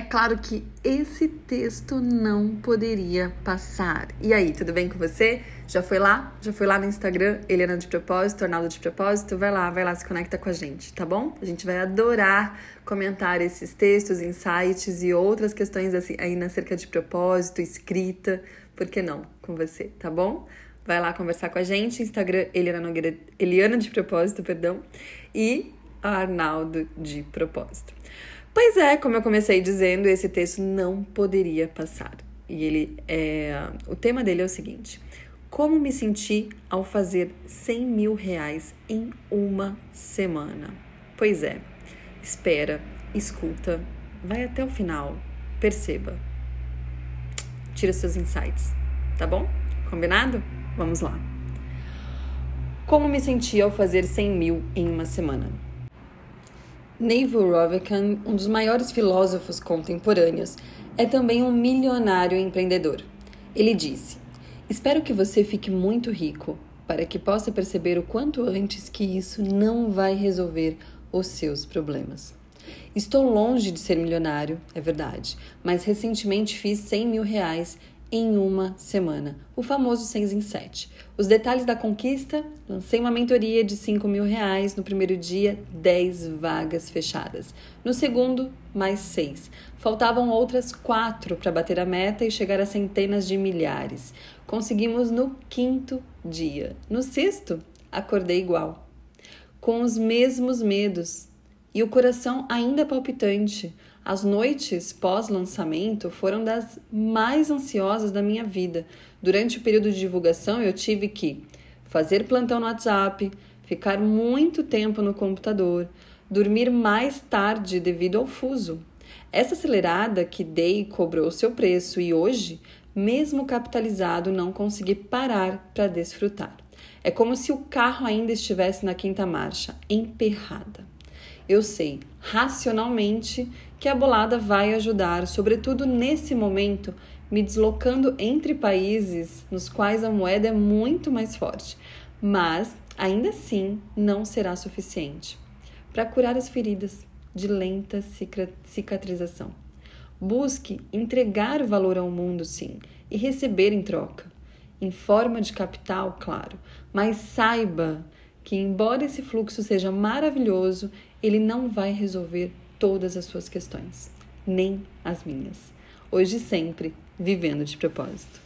É claro que esse texto não poderia passar. E aí, tudo bem com você? Já foi lá? Já foi lá no Instagram, Eliana de Propósito, Arnaldo de Propósito? Vai lá, vai lá, se conecta com a gente, tá bom? A gente vai adorar comentar esses textos, insights e outras questões assim, aí acerca de propósito, escrita, por que não com você, tá bom? Vai lá conversar com a gente, Instagram Eliana, Nogueira, Eliana de Propósito, perdão, e Arnaldo de Propósito. Pois é, como eu comecei dizendo, esse texto não poderia passar. E ele é. O tema dele é o seguinte: Como me senti ao fazer 100 mil reais em uma semana? Pois é, espera, escuta, vai até o final, perceba. Tira seus insights, tá bom? Combinado? Vamos lá. Como me senti ao fazer 100 mil em uma semana? Naval Ravikant, um dos maiores filósofos contemporâneos, é também um milionário empreendedor. Ele disse: Espero que você fique muito rico para que possa perceber o quanto antes que isso não vai resolver os seus problemas. Estou longe de ser milionário, é verdade, mas recentemente fiz 100 mil reais em uma semana, o famoso 6 em 7. Os detalhes da conquista: lancei uma mentoria de 5 mil reais. No primeiro dia, 10 vagas fechadas. No segundo, mais 6. Faltavam outras 4 para bater a meta e chegar a centenas de milhares. Conseguimos no quinto dia. No sexto, acordei igual, com os mesmos medos e o coração ainda palpitante as noites pós-lançamento foram das mais ansiosas da minha vida. Durante o período de divulgação, eu tive que fazer plantão no WhatsApp, ficar muito tempo no computador, dormir mais tarde devido ao fuso. Essa acelerada que dei cobrou seu preço e hoje, mesmo capitalizado, não consegui parar para desfrutar. É como se o carro ainda estivesse na quinta marcha, emperrada. Eu sei, racionalmente, que a bolada vai ajudar, sobretudo nesse momento, me deslocando entre países nos quais a moeda é muito mais forte. Mas, ainda assim, não será suficiente para curar as feridas de lenta cicatrização. Busque entregar valor ao mundo, sim, e receber em troca, em forma de capital, claro, mas saiba que, embora esse fluxo seja maravilhoso, ele não vai resolver todas as suas questões, nem as minhas. Hoje sempre, vivendo de propósito.